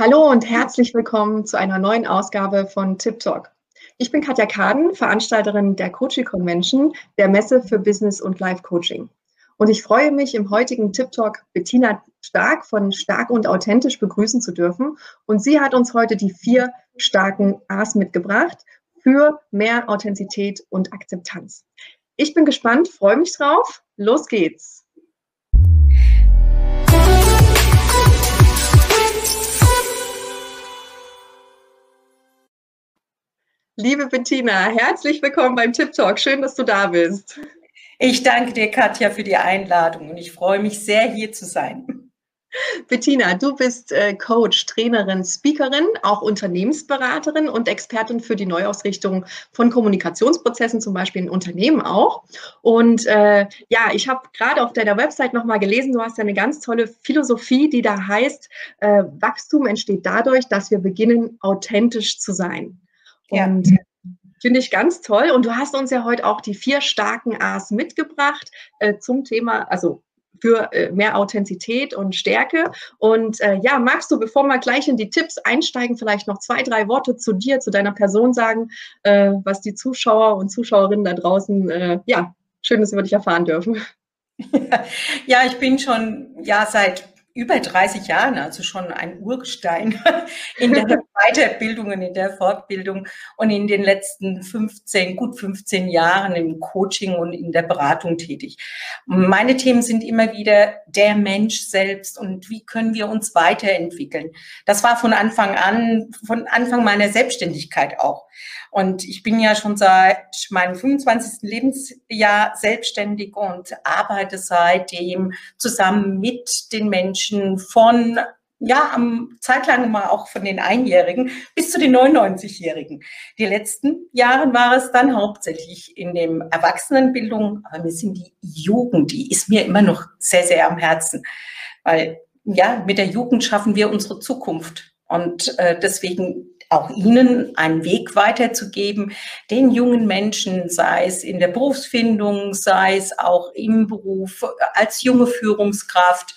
Hallo und herzlich willkommen zu einer neuen Ausgabe von Tip Talk. Ich bin Katja Kaden, Veranstalterin der Coaching Convention, der Messe für Business und Life Coaching. Und ich freue mich, im heutigen Tip Talk Bettina Stark von Stark und Authentisch begrüßen zu dürfen. Und sie hat uns heute die vier starken A's mitgebracht für mehr Authentizität und Akzeptanz. Ich bin gespannt, freue mich drauf. Los geht's. Liebe Bettina, herzlich willkommen beim Tip Talk. Schön, dass du da bist. Ich danke dir, Katja, für die Einladung und ich freue mich sehr, hier zu sein. Bettina, du bist äh, Coach, Trainerin, Speakerin, auch Unternehmensberaterin und Expertin für die Neuausrichtung von Kommunikationsprozessen, zum Beispiel in Unternehmen auch. Und äh, ja, ich habe gerade auf deiner Website nochmal gelesen, du hast ja eine ganz tolle Philosophie, die da heißt, äh, Wachstum entsteht dadurch, dass wir beginnen, authentisch zu sein. Ja. Und finde ich ganz toll. Und du hast uns ja heute auch die vier starken A's mitgebracht äh, zum Thema, also für äh, mehr Authentizität und Stärke. Und äh, ja, magst du, bevor wir gleich in die Tipps einsteigen, vielleicht noch zwei, drei Worte zu dir, zu deiner Person sagen, äh, was die Zuschauer und Zuschauerinnen da draußen, äh, ja, schön, dass wir dich erfahren dürfen. Ja, ich bin schon ja seit über 30 Jahren, also schon ein Urgestein in der Weiterbildung und in der Fortbildung und in den letzten 15, gut 15 Jahren im Coaching und in der Beratung tätig. Meine Themen sind immer wieder der Mensch selbst und wie können wir uns weiterentwickeln. Das war von Anfang an, von Anfang meiner Selbstständigkeit auch. Und ich bin ja schon seit meinem 25. Lebensjahr selbstständig und arbeite seitdem zusammen mit den Menschen von ja, am zeitlang mal auch von den Einjährigen bis zu den 99-Jährigen. Die letzten Jahre war es dann hauptsächlich in dem Erwachsenenbildung, aber mir sind die Jugend, die ist mir immer noch sehr, sehr am Herzen, weil ja, mit der Jugend schaffen wir unsere Zukunft. Und äh, deswegen auch ihnen einen Weg weiterzugeben, den jungen Menschen, sei es in der Berufsfindung, sei es auch im Beruf als junge Führungskraft.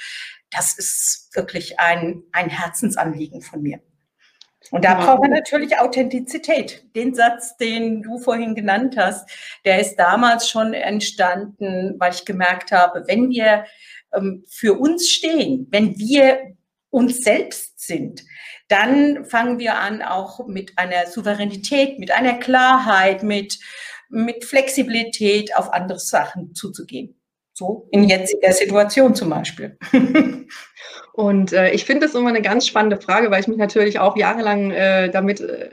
Das ist wirklich ein, ein Herzensanliegen von mir. Und da braucht man natürlich Authentizität. Den Satz, den du vorhin genannt hast, der ist damals schon entstanden, weil ich gemerkt habe, wenn wir ähm, für uns stehen, wenn wir uns selbst sind, dann fangen wir an auch mit einer Souveränität, mit einer Klarheit, mit, mit Flexibilität auf andere Sachen zuzugehen. So in jetziger Situation zum Beispiel. Und äh, ich finde das immer eine ganz spannende Frage, weil ich mich natürlich auch jahrelang äh, damit äh,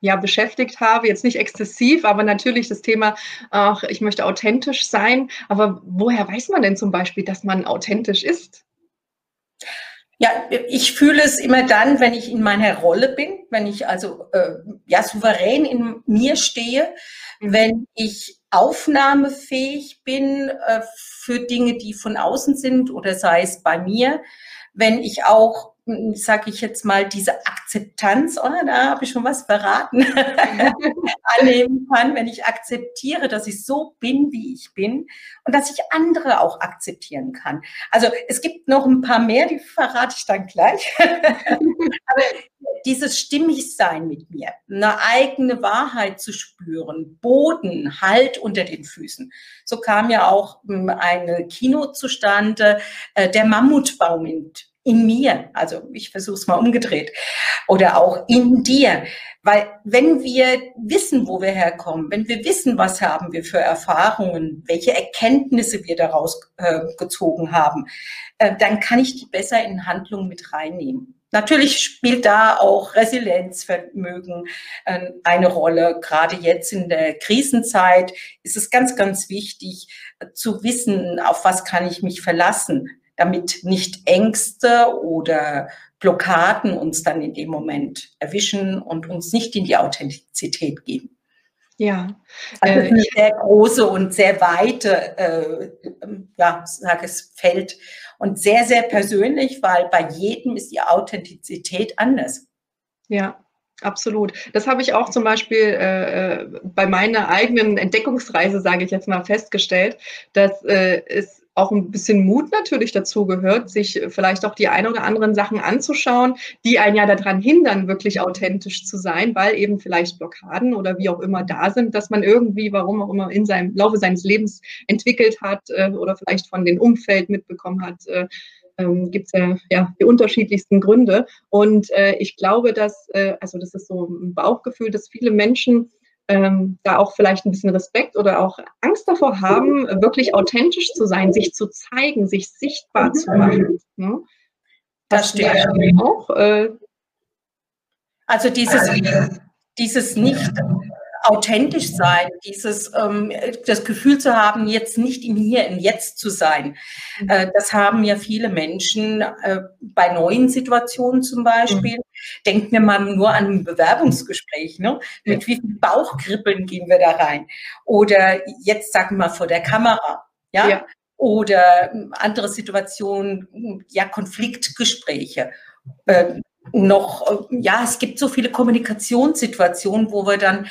ja, beschäftigt habe. Jetzt nicht exzessiv, aber natürlich das Thema, ach, ich möchte authentisch sein. Aber woher weiß man denn zum Beispiel, dass man authentisch ist? Ja, ich fühle es immer dann, wenn ich in meiner Rolle bin, wenn ich also äh, ja souverän in mir stehe, mhm. wenn ich aufnahmefähig bin äh, für Dinge, die von außen sind oder sei es bei mir, wenn ich auch sage ich jetzt mal, diese Akzeptanz, oh, da habe ich schon was verraten, annehmen kann, wenn ich akzeptiere, dass ich so bin, wie ich bin und dass ich andere auch akzeptieren kann. Also es gibt noch ein paar mehr, die verrate ich dann gleich. Aber dieses Stimmigsein mit mir, eine eigene Wahrheit zu spüren, Boden, Halt unter den Füßen. So kam ja auch hm, eine Kino zustande, äh, der Mammutbaum in in mir, also ich versuche es mal umgedreht, oder auch in dir. Weil wenn wir wissen, wo wir herkommen, wenn wir wissen, was haben wir für Erfahrungen, welche Erkenntnisse wir daraus äh, gezogen haben, äh, dann kann ich die besser in Handlung mit reinnehmen. Natürlich spielt da auch Resilienzvermögen äh, eine Rolle. Gerade jetzt in der Krisenzeit ist es ganz, ganz wichtig äh, zu wissen, auf was kann ich mich verlassen damit nicht Ängste oder Blockaden uns dann in dem Moment erwischen und uns nicht in die Authentizität geben. Ja. Also äh, eine sehr große und sehr weite, äh, ja, sage es, Feld und sehr, sehr persönlich, weil bei jedem ist die Authentizität anders. Ja, Absolut. Das habe ich auch zum Beispiel äh, äh bei meiner eigenen Entdeckungsreise, sage ich jetzt mal, festgestellt, dass äh, es auch ein bisschen Mut natürlich dazu gehört, sich vielleicht auch die ein oder anderen Sachen anzuschauen, die einen ja daran hindern, wirklich authentisch zu sein, weil eben vielleicht Blockaden oder wie auch immer da sind, dass man irgendwie, warum auch immer, in seinem Laufe seines Lebens entwickelt hat äh, oder vielleicht von dem Umfeld mitbekommen hat. Äh, ähm, gibt es ja, ja die unterschiedlichsten Gründe. Und äh, ich glaube, dass, äh, also das ist so ein Bauchgefühl, dass viele Menschen ähm, da auch vielleicht ein bisschen Respekt oder auch Angst davor haben, wirklich authentisch zu sein, sich zu zeigen, sich sichtbar zu mhm. machen. Ne? Das stimmt. Auch, äh, also dieses, dieses nicht authentisch sein, dieses ähm, das Gefühl zu haben, jetzt nicht im Hier, im Jetzt zu sein. Mhm. Äh, das haben ja viele Menschen äh, bei neuen Situationen zum Beispiel. Mhm. Denken wir mal nur an ein Bewerbungsgespräch. Ne? Mit wie viel Bauchkribbeln gehen wir da rein? Oder jetzt sagen wir mal vor der Kamera. ja. ja oder ähm, andere Situationen, ja, Konfliktgespräche. Äh, noch, äh, ja, es gibt so viele Kommunikationssituationen, wo wir dann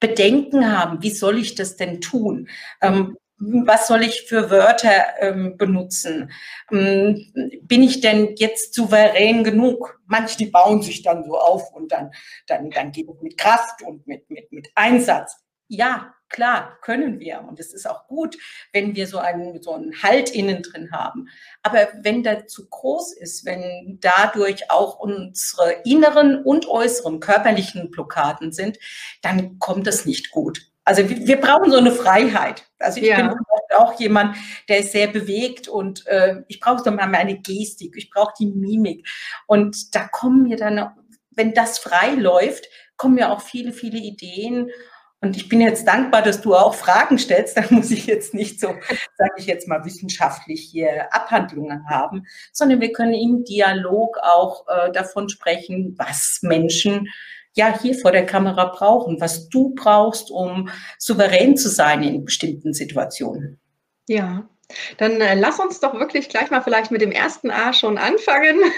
Bedenken haben, wie soll ich das denn tun? Ähm, was soll ich für Wörter ähm, benutzen? Ähm, bin ich denn jetzt souverän genug? Manche, die bauen sich dann so auf und dann, dann, dann geht es mit Kraft und mit, mit, mit Einsatz. Ja, klar, können wir. Und es ist auch gut, wenn wir so einen, so einen Halt innen drin haben. Aber wenn der zu groß ist, wenn dadurch auch unsere inneren und äußeren körperlichen Blockaden sind, dann kommt das nicht gut. Also wir, wir brauchen so eine Freiheit. Also ich ja. bin auch jemand, der ist sehr bewegt und äh, ich brauche so mal meine Gestik, ich brauche die Mimik. Und da kommen mir dann, wenn das frei läuft, kommen mir auch viele, viele Ideen und ich bin jetzt dankbar, dass du auch Fragen stellst. Da muss ich jetzt nicht so, sage ich jetzt mal, wissenschaftlich hier Abhandlungen haben, sondern wir können im Dialog auch äh, davon sprechen, was Menschen ja hier vor der Kamera brauchen, was du brauchst, um souverän zu sein in bestimmten Situationen. Ja, dann äh, lass uns doch wirklich gleich mal vielleicht mit dem ersten A schon anfangen.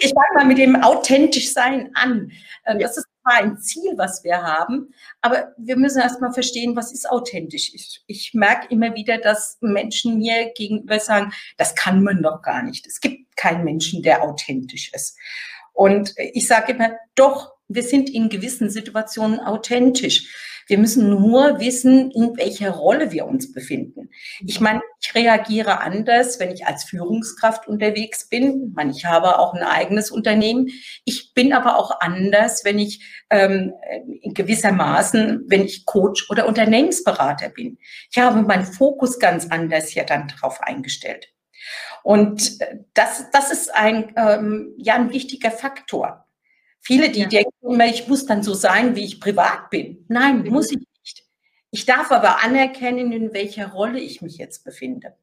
Ich fange mal mit dem authentisch sein an. Äh, das ist zwar ein Ziel, was wir haben, aber wir müssen erstmal verstehen, was ist authentisch. Ich, ich merke immer wieder, dass Menschen mir gegenüber sagen, das kann man doch gar nicht. Es gibt keinen Menschen, der authentisch ist. Und ich sage immer, doch, wir sind in gewissen Situationen authentisch. Wir müssen nur wissen, in welcher Rolle wir uns befinden. Ich meine, ich reagiere anders, wenn ich als Führungskraft unterwegs bin. Ich, meine, ich habe auch ein eigenes Unternehmen. Ich bin aber auch anders, wenn ich ähm, in gewissermaßen, wenn ich Coach oder Unternehmensberater bin. Ich habe meinen Fokus ganz anders ja dann darauf eingestellt. Und das, das ist ein, ähm, ja, ein wichtiger Faktor. Viele, die ja. denken immer, ich muss dann so sein, wie ich privat bin. Nein, mhm. muss ich nicht. Ich darf aber anerkennen, in welcher Rolle ich mich jetzt befinde.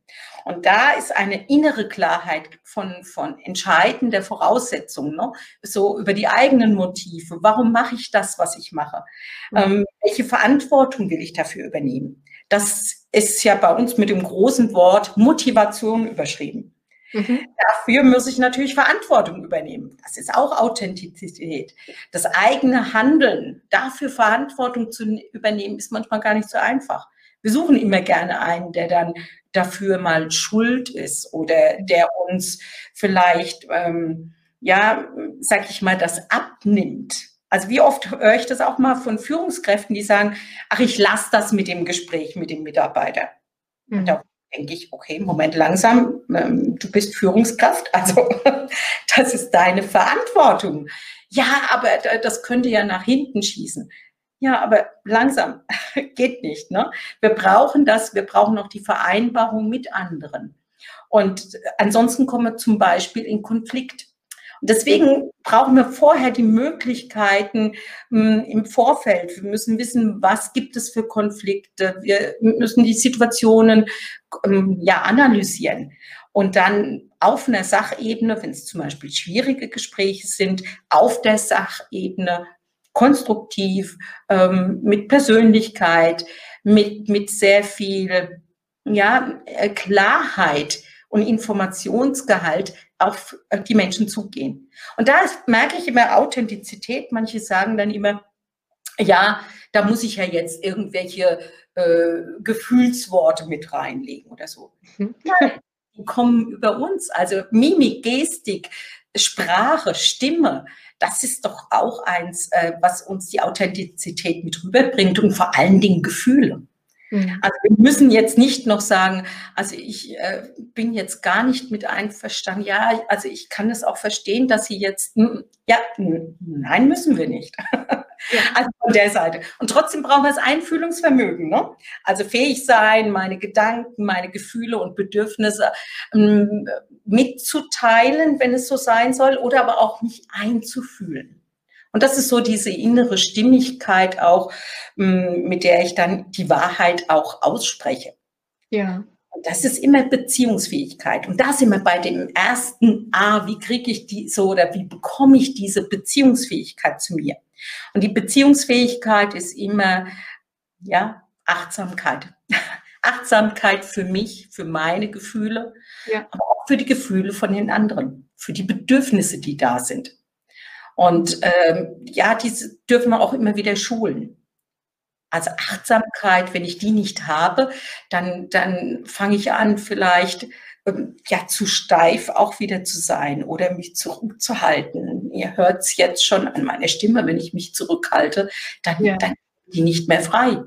Und da ist eine innere Klarheit von, von entscheidender Voraussetzung, ne? so über die eigenen Motive. Warum mache ich das, was ich mache? Mhm. Ähm, welche Verantwortung will ich dafür übernehmen? Das ist ja bei uns mit dem großen Wort Motivation überschrieben. Mhm. Dafür muss ich natürlich Verantwortung übernehmen. Das ist auch Authentizität. Das eigene Handeln, dafür Verantwortung zu übernehmen, ist manchmal gar nicht so einfach. Wir suchen immer gerne einen, der dann dafür mal schuld ist oder der uns vielleicht, ähm, ja, sag ich mal, das abnimmt. Also wie oft höre ich das auch mal von Führungskräften, die sagen, ach, ich lasse das mit dem Gespräch mit dem Mitarbeiter. Mhm. Da denke ich, okay, Moment langsam, ähm, du bist Führungskraft, also das ist deine Verantwortung. Ja, aber das könnte ja nach hinten schießen. Ja, aber langsam geht nicht. Ne? Wir brauchen das, wir brauchen auch die Vereinbarung mit anderen. Und ansonsten kommen wir zum Beispiel in Konflikt. Deswegen brauchen wir vorher die Möglichkeiten hm, im Vorfeld. Wir müssen wissen, was gibt es für Konflikte. Wir müssen die Situationen ähm, ja analysieren und dann auf einer Sachebene, wenn es zum Beispiel schwierige Gespräche sind, auf der Sachebene konstruktiv, ähm, mit Persönlichkeit, mit, mit sehr viel ja, äh, Klarheit und Informationsgehalt auf äh, die Menschen zugehen. Und da ist, merke ich immer Authentizität. Manche sagen dann immer, ja, da muss ich ja jetzt irgendwelche äh, Gefühlsworte mit reinlegen oder so. Mhm. Nein, die kommen über uns. Also Mimik, Gestik, Sprache, Stimme, das ist doch auch eins, äh, was uns die Authentizität mit rüberbringt und vor allen Dingen Gefühle. Mhm. Also wir müssen jetzt nicht noch sagen, also ich äh, bin jetzt gar nicht mit einverstanden. Ja, also ich kann es auch verstehen, dass Sie jetzt, ja, nein, müssen wir nicht. Ja. Also von der Seite. Und trotzdem brauchen wir das Einfühlungsvermögen. Ne? Also fähig sein, meine Gedanken, meine Gefühle und Bedürfnisse ähm, mitzuteilen, wenn es so sein soll, oder aber auch mich einzufühlen. Und das ist so diese innere Stimmigkeit auch, mm, mit der ich dann die Wahrheit auch ausspreche. Ja. Und das ist immer Beziehungsfähigkeit. Und da sind wir bei dem ersten A, wie kriege ich die so oder wie bekomme ich diese Beziehungsfähigkeit zu mir? Und die Beziehungsfähigkeit ist immer, ja, Achtsamkeit. Achtsamkeit für mich, für meine Gefühle, ja. aber auch für die Gefühle von den anderen, für die Bedürfnisse, die da sind. Und ähm, ja, diese dürfen wir auch immer wieder schulen. Also Achtsamkeit, wenn ich die nicht habe, dann, dann fange ich an, vielleicht ähm, ja zu steif auch wieder zu sein oder mich zurückzuhalten. Ihr hört es jetzt schon an meiner Stimme, wenn ich mich zurückhalte, dann, ja. dann die nicht mehr frei.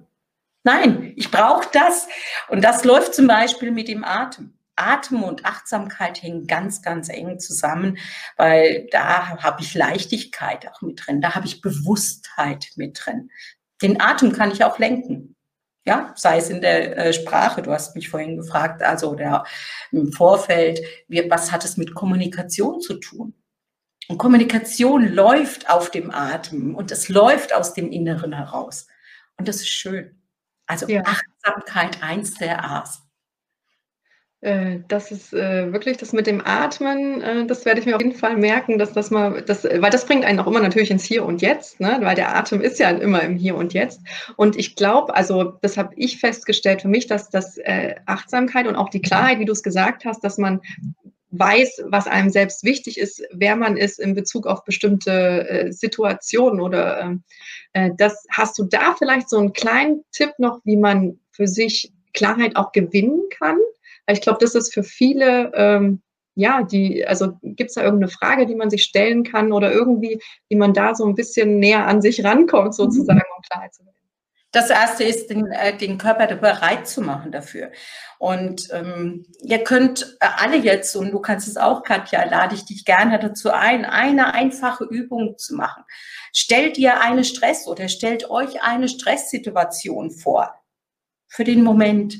Nein, ich brauche das. Und das läuft zum Beispiel mit dem Atem. Atem und Achtsamkeit hängen ganz, ganz eng zusammen, weil da habe ich Leichtigkeit auch mit drin, da habe ich Bewusstheit mit drin. Den Atem kann ich auch lenken. Ja, sei es in der äh, Sprache, du hast mich vorhin gefragt, also der, im Vorfeld, wie, was hat es mit Kommunikation zu tun? Und Kommunikation läuft auf dem Atem und es läuft aus dem Inneren heraus. Und das ist schön. Also ja. Achtsamkeit, eins der A's. Äh, das ist äh, wirklich das mit dem Atmen, äh, das werde ich mir auf jeden Fall merken, dass das mal, das, weil das bringt einen auch immer natürlich ins Hier und Jetzt, ne? weil der Atem ist ja immer im Hier und Jetzt. Und ich glaube, also das habe ich festgestellt für mich, dass das äh, Achtsamkeit und auch die Klarheit, wie du es gesagt hast, dass man weiß, was einem selbst wichtig ist, wer man ist in Bezug auf bestimmte äh, Situationen oder äh, das hast du da vielleicht so einen kleinen Tipp noch, wie man für sich Klarheit auch gewinnen kann? Ich glaube, das ist für viele, ähm, ja, die, also gibt es da irgendeine Frage, die man sich stellen kann oder irgendwie, wie man da so ein bisschen näher an sich rankommt, sozusagen, um Klarheit zu gewinnen? Das erste ist, den, äh, den Körper bereit zu machen dafür. Und ähm, ihr könnt äh, alle jetzt, und du kannst es auch, Katja, lade ich dich gerne dazu ein, eine einfache Übung zu machen. Stellt ihr eine Stress oder stellt euch eine Stresssituation vor für den Moment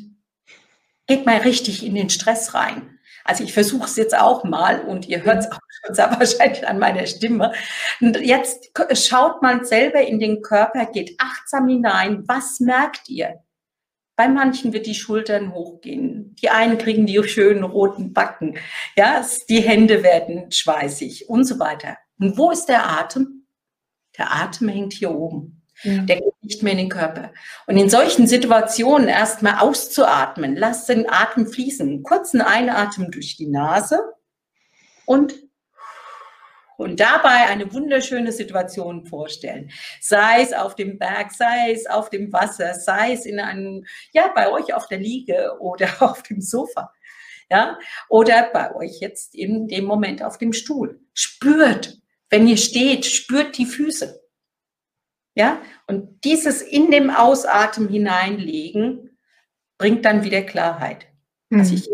geht mal richtig in den Stress rein. Also ich versuche es jetzt auch mal und ihr hört es auch schon sehr wahrscheinlich an meiner Stimme. Und jetzt schaut man selber in den Körper, geht achtsam hinein. Was merkt ihr? Bei manchen wird die Schultern hochgehen. Die einen kriegen die schönen roten Backen. Ja, die Hände werden schweißig und so weiter. Und wo ist der Atem? Der Atem hängt hier oben. Ja. Der geht nicht mehr in den Körper. Und in solchen Situationen erstmal auszuatmen, lass den Atem fließen, kurzen Einatmen durch die Nase und und dabei eine wunderschöne Situation vorstellen. Sei es auf dem Berg, sei es auf dem Wasser, sei es in einem, ja, bei euch auf der Liege oder auf dem Sofa. Ja, oder bei euch jetzt in dem Moment auf dem Stuhl. Spürt, wenn ihr steht, spürt die Füße. Ja, und dieses in dem Ausatmen hineinlegen bringt dann wieder Klarheit. Mhm. Also ich,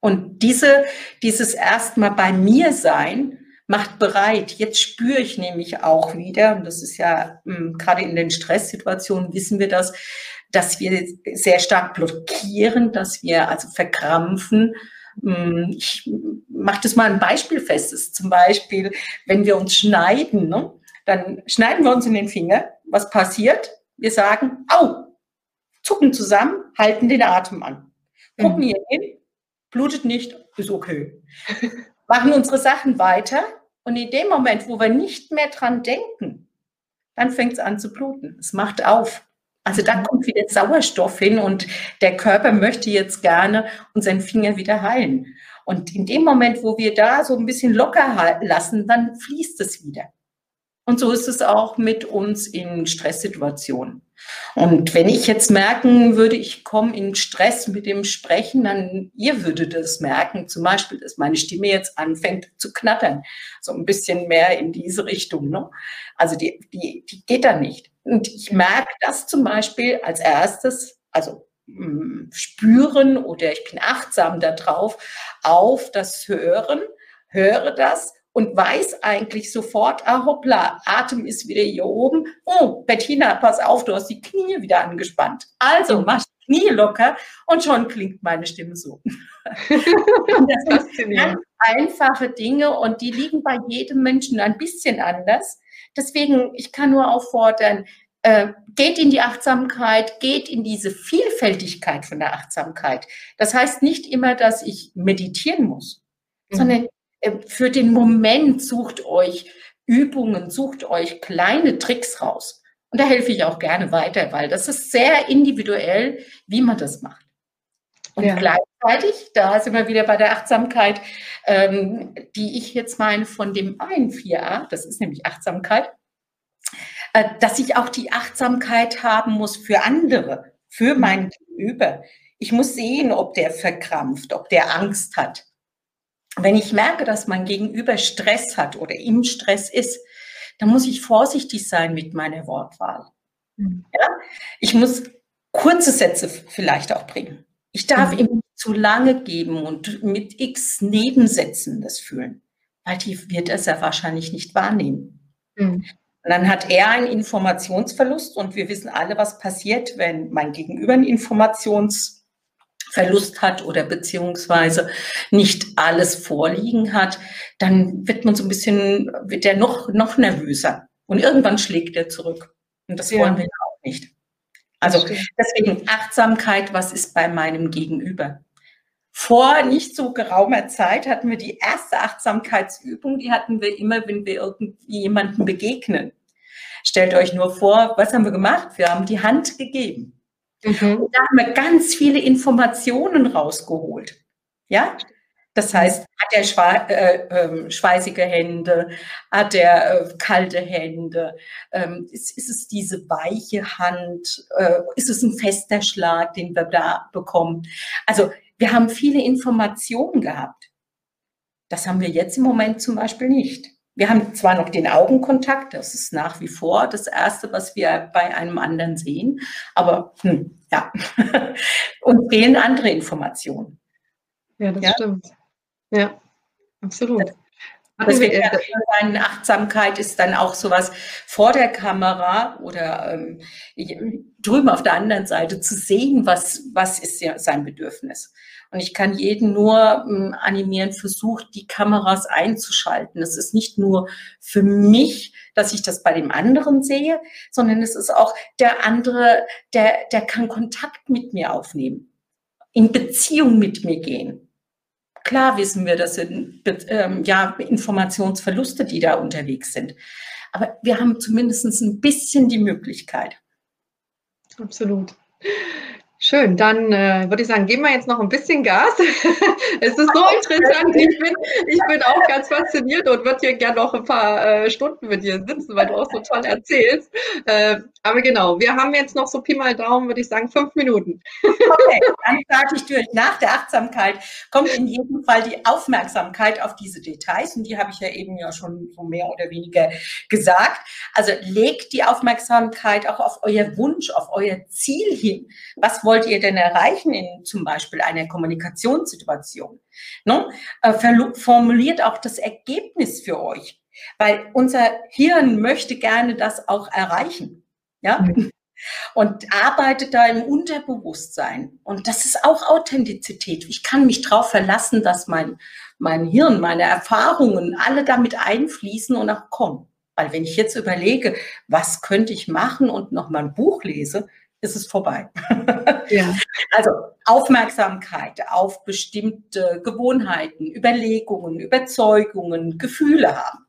und diese, dieses erstmal bei mir sein macht bereit. Jetzt spüre ich nämlich auch wieder, und das ist ja mh, hm, gerade in den Stresssituationen wissen wir das, dass wir sehr stark blockieren, dass wir also verkrampfen. Hm, ich mache das mal ein Beispiel fest. Ist zum Beispiel, wenn wir uns schneiden, ne? Dann schneiden wir uns in den Finger. Was passiert? Wir sagen, au, zucken zusammen, halten den Atem an. Gucken mhm. hier hin, blutet nicht, ist okay. Machen unsere Sachen weiter und in dem Moment, wo wir nicht mehr dran denken, dann fängt es an zu bluten. Es macht auf. Also da mhm. kommt wieder Sauerstoff hin und der Körper möchte jetzt gerne unseren Finger wieder heilen. Und in dem Moment, wo wir da so ein bisschen locker lassen, dann fließt es wieder. Und so ist es auch mit uns in Stresssituationen. Und wenn ich jetzt merken würde, ich komme in Stress mit dem Sprechen, dann ihr würdet das merken, zum Beispiel, dass meine Stimme jetzt anfängt zu knattern, so ein bisschen mehr in diese Richtung. Ne? Also die, die, die geht dann nicht. Und ich merke das zum Beispiel als erstes, also mh, mm, spüren oder ich bin achtsam darauf, auf das Hören, höre das und weiß eigentlich sofort, ah hoppla, Atem ist wieder hier oben. Oh, Bettina, pass auf, du hast die Knie wieder angespannt. Also mach die Knie locker und schon klingt meine Stimme so. das sind ganz einfache Dinge und die liegen bei jedem Menschen ein bisschen anders. Deswegen, ich kann nur auffordern, äh, geht in die Achtsamkeit, geht in diese Vielfältigkeit von der Achtsamkeit. Das heißt nicht immer, dass ich meditieren muss, mhm. sondern für den Moment sucht euch Übungen, sucht euch kleine Tricks raus. Und da helfe ich auch gerne weiter, weil das ist sehr individuell, wie man das macht. Und ja. gleichzeitig, da sind wir wieder bei der Achtsamkeit, ähm, die ich jetzt meine von dem einen 4a, das ist nämlich Achtsamkeit, äh, dass ich auch die Achtsamkeit haben muss für andere, für mhm. mein Gegenüber. Ich muss sehen, ob der verkrampft, ob der Angst hat wenn ich merke, dass mein Gegenüber Stress hat oder im Stress ist, dann muss ich vorsichtig sein mit meiner Wortwahl. Mhm. Ja? Ich muss kurze Sätze vielleicht auch bringen. Ich darf mhm. ihm nicht zu lange geben und mit x Nebensätzen das fühlen, weil die wird er sehr wahrscheinlich nicht wahrnehmen. Mhm. Und dann hat er einen Informationsverlust und wir wissen alle, was passiert, wenn mein Gegenüber einen Informationsverlust Verlust hat oder beziehungsweise nicht alles vorliegen hat, dann wird man so ein bisschen, wird der noch, noch nervöser. Und irgendwann schlägt er zurück. Und das ja. wollen wir auch nicht. Also deswegen Achtsamkeit, was ist bei meinem Gegenüber? Vor nicht so geraumer Zeit hatten wir die erste Achtsamkeitsübung, die hatten wir immer, wenn wir irgendwie jemandem begegnen. Stellt euch nur vor, was haben wir gemacht? Wir haben die Hand gegeben. Mhm. Und da haben wir ganz viele Informationen rausgeholt. Ja? Das heißt, hat er schwe äh, äh, schweißige Hände, hat er äh, kalte Hände, ähm, ist, ist, es diese weiche Hand, äh, ist es ein fester Schlag, den wir da bekommen? Also wir haben viele Informationen gehabt. Das haben wir jetzt im Moment zum Beispiel nicht. Wir haben zwar noch den Augenkontakt, das ist nach wie vor das Erste, was wir bei einem anderen sehen, aber hm, ja, und fehlen andere Informationen. Ja, das ja? stimmt. Ja, absolut. Deswegen eine Achtsamkeit ist dann auch sowas vor der Kamera oder ähm, drüben auf der anderen Seite zu sehen, was, was ist sein Bedürfnis. Und ich kann jeden nur ähm, animieren, versucht, die Kameras einzuschalten. Es ist nicht nur für mich, dass ich das bei dem anderen sehe, sondern es ist auch der andere, der, der kann Kontakt mit mir aufnehmen, in Beziehung mit mir gehen. Klar wissen wir, das sind ähm, ja Informationsverluste, die da unterwegs sind. Aber wir haben zumindest ein bisschen die Möglichkeit. Absolut. Schön, dann äh, würde ich sagen, geben wir jetzt noch ein bisschen Gas. es ist so interessant. Ich bin, ich bin auch ganz fasziniert und würde hier gerne noch ein paar äh, Stunden mit dir sitzen, weil du auch so toll erzählst. Äh, aber genau, wir haben jetzt noch so Pi mal Daumen, würde ich sagen, fünf Minuten. okay, dann sage ich durch. Nach der Achtsamkeit kommt in jedem Fall die Aufmerksamkeit auf diese Details und die habe ich ja eben ja schon so mehr oder weniger gesagt. Also legt die Aufmerksamkeit auch auf euer Wunsch, auf euer Ziel hin. Was wollt ihr denn erreichen in zum Beispiel einer Kommunikationssituation? Ne? Äh, formuliert auch das Ergebnis für euch, weil unser Hirn möchte gerne das auch erreichen. Ja? Mhm. Und arbeitet da im Unterbewusstsein. Und das ist auch Authentizität. Ich kann mich darauf verlassen, dass mein, mein Hirn, meine Erfahrungen alle damit einfließen und auch kommen. Weil wenn ich jetzt überlege, was könnte ich machen und noch mal ein Buch lese, ist es vorbei. Ja. Also Aufmerksamkeit auf bestimmte Gewohnheiten, Überlegungen, Überzeugungen, Gefühle haben.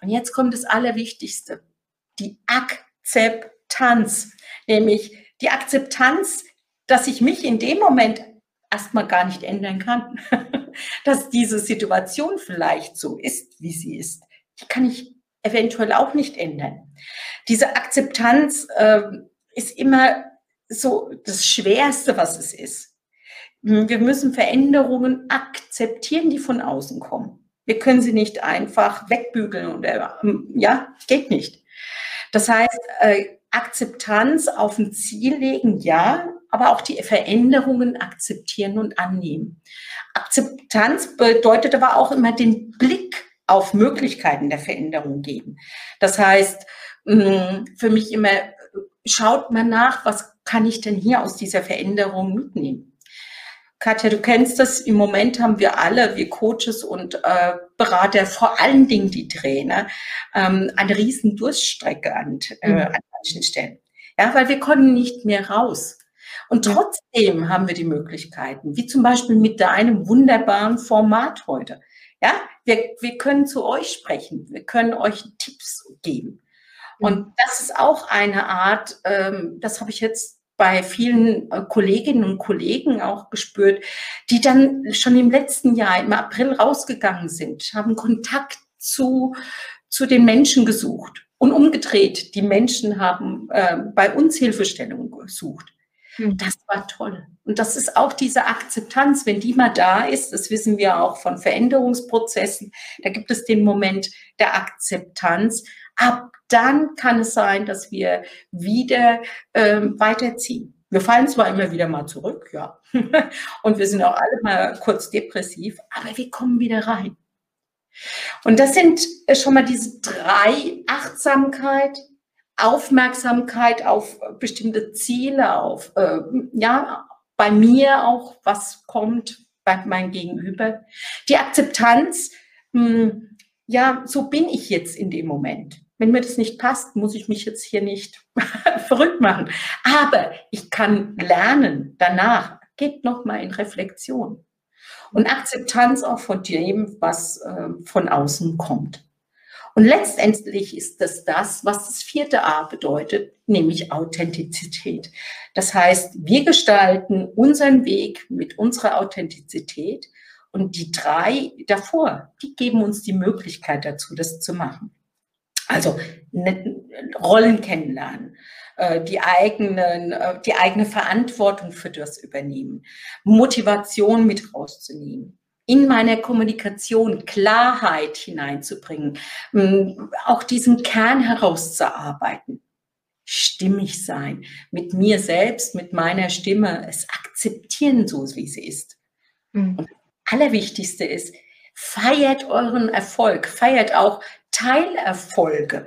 Und jetzt kommt das Allerwichtigste, die Akzeptanz, nämlich die Akzeptanz, dass ich mich in dem Moment erstmal gar nicht ändern kann, dass diese Situation vielleicht so ist, wie sie ist. Die kann ich eventuell auch nicht ändern. Diese Akzeptanz äh, ist immer so das Schwerste, was es ist. Wir müssen Veränderungen akzeptieren, die von außen kommen. Wir können sie nicht einfach wegbügeln oder ja, geht nicht. Das heißt, äh, Akzeptanz auf ein Ziel legen, ja, aber auch die Veränderungen akzeptieren und annehmen. Akzeptanz bedeutet aber auch immer den Blick auf Möglichkeiten der Veränderung geben. Das heißt, mm, für mich immer schaut man nach, was kann ich denn hier aus dieser Veränderung mitnehmen? Katja, du kennst das, im Moment haben wir alle, wir Coaches und äh, Berater, vor allen Dingen die Trainer, ähm, eine riesen Durststrecke an, äh, mhm. an manchen Stellen. Ja, weil wir konnten nicht mehr raus. Und trotzdem haben wir die Möglichkeiten, wie zum Beispiel mit deinem wunderbaren Format heute. Ja, wir, wir können zu euch sprechen, wir können euch Tipps geben. Und das ist auch eine Art, ähm, das habe ich jetzt bei vielen äh, Kolleginnen und Kollegen auch gespürt, die dann schon im letzten Jahr, im April rausgegangen sind, haben Kontakt zu, zu den Menschen gesucht. Und umgedreht, die Menschen haben äh, bei uns Hilfestellung gesucht. Hm. Das war toll. Und das ist auch diese Akzeptanz, wenn die mal da ist, das wissen wir auch von Veränderungsprozessen, da gibt es den Moment der Akzeptanz. Ab dann kann es sein, dass wir wieder ähm, weiterziehen. Wir fallen zwar immer wieder mal zurück, ja, und wir sind auch alle mal kurz depressiv, aber wir kommen wieder rein. Und das sind äh, schon mal diese drei Achtsamkeit, Aufmerksamkeit auf bestimmte Ziele, auf, äh, ja, bei mir auch, was kommt bei meinem Gegenüber. Die Akzeptanz, mh, hm, ja, so bin ich jetzt in dem Moment. Wenn mir das nicht passt, muss ich mich jetzt hier nicht verrückt machen. Aber ich kann lernen danach, geht nochmal in Reflexion und Akzeptanz auch von dem, was äh, von außen kommt. Und letztendlich ist das das, was das vierte A bedeutet, nämlich Authentizität. Das heißt, wir gestalten unseren Weg mit unserer Authentizität und die drei davor, die geben uns die Möglichkeit dazu, das zu machen. Also ne, Rollen kennenlernen, äh, die, eigenen, äh, die eigene Verantwortung für das übernehmen, Motivation mit rauszunehmen, in meiner Kommunikation Klarheit hineinzubringen, auch diesen Kern herauszuarbeiten. Stimmig sein, mit mir selbst, mit meiner Stimme, es akzeptieren, so wie sie ist. Mhm. Und das Allerwichtigste ist, feiert euren Erfolg, feiert auch Teilerfolge.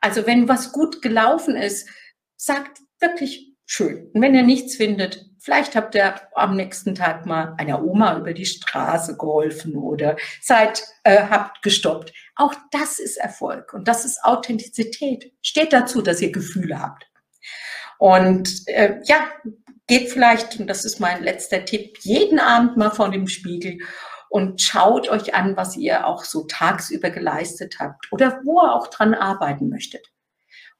Also wenn was gut gelaufen ist, sagt wirklich schön. Und wenn ihr nichts findet, vielleicht habt ihr am nächsten Tag mal einer Oma über die Straße geholfen oder seid, äh, habt gestoppt. Auch das ist Erfolg und das ist Authentizität. Steht dazu, dass ihr Gefühle habt. Und äh, ja, geht vielleicht, und das ist mein letzter Tipp, jeden Abend mal vor dem Spiegel und schaut euch an, was ihr auch so tagsüber geleistet habt oder wo ihr auch dran arbeiten möchtet.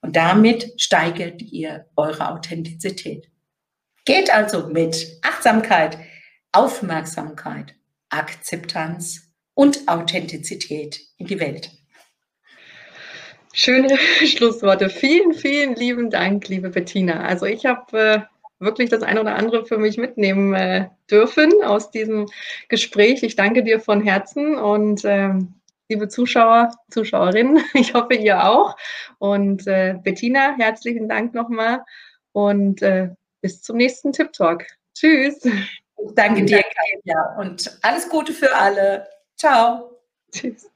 Und damit steigert ihr eure Authentizität. Geht also mit Achtsamkeit, Aufmerksamkeit, Akzeptanz und Authentizität in die Welt. Schöne Schlussworte. Vielen, vielen lieben Dank, liebe Bettina. Also ich habe äh, wirklich das eine oder andere für mich mitnehmen äh, dürfen aus diesem Gespräch. Ich danke dir von Herzen und ähm, liebe Zuschauer, Zuschauerinnen, ich hoffe ihr auch. Und äh, Bettina, herzlichen Dank nochmal und äh, bis zum nächsten Tip Talk. Tschüss. Danke dir, Katja, und alles Gute für alle. Ciao. Tschüss.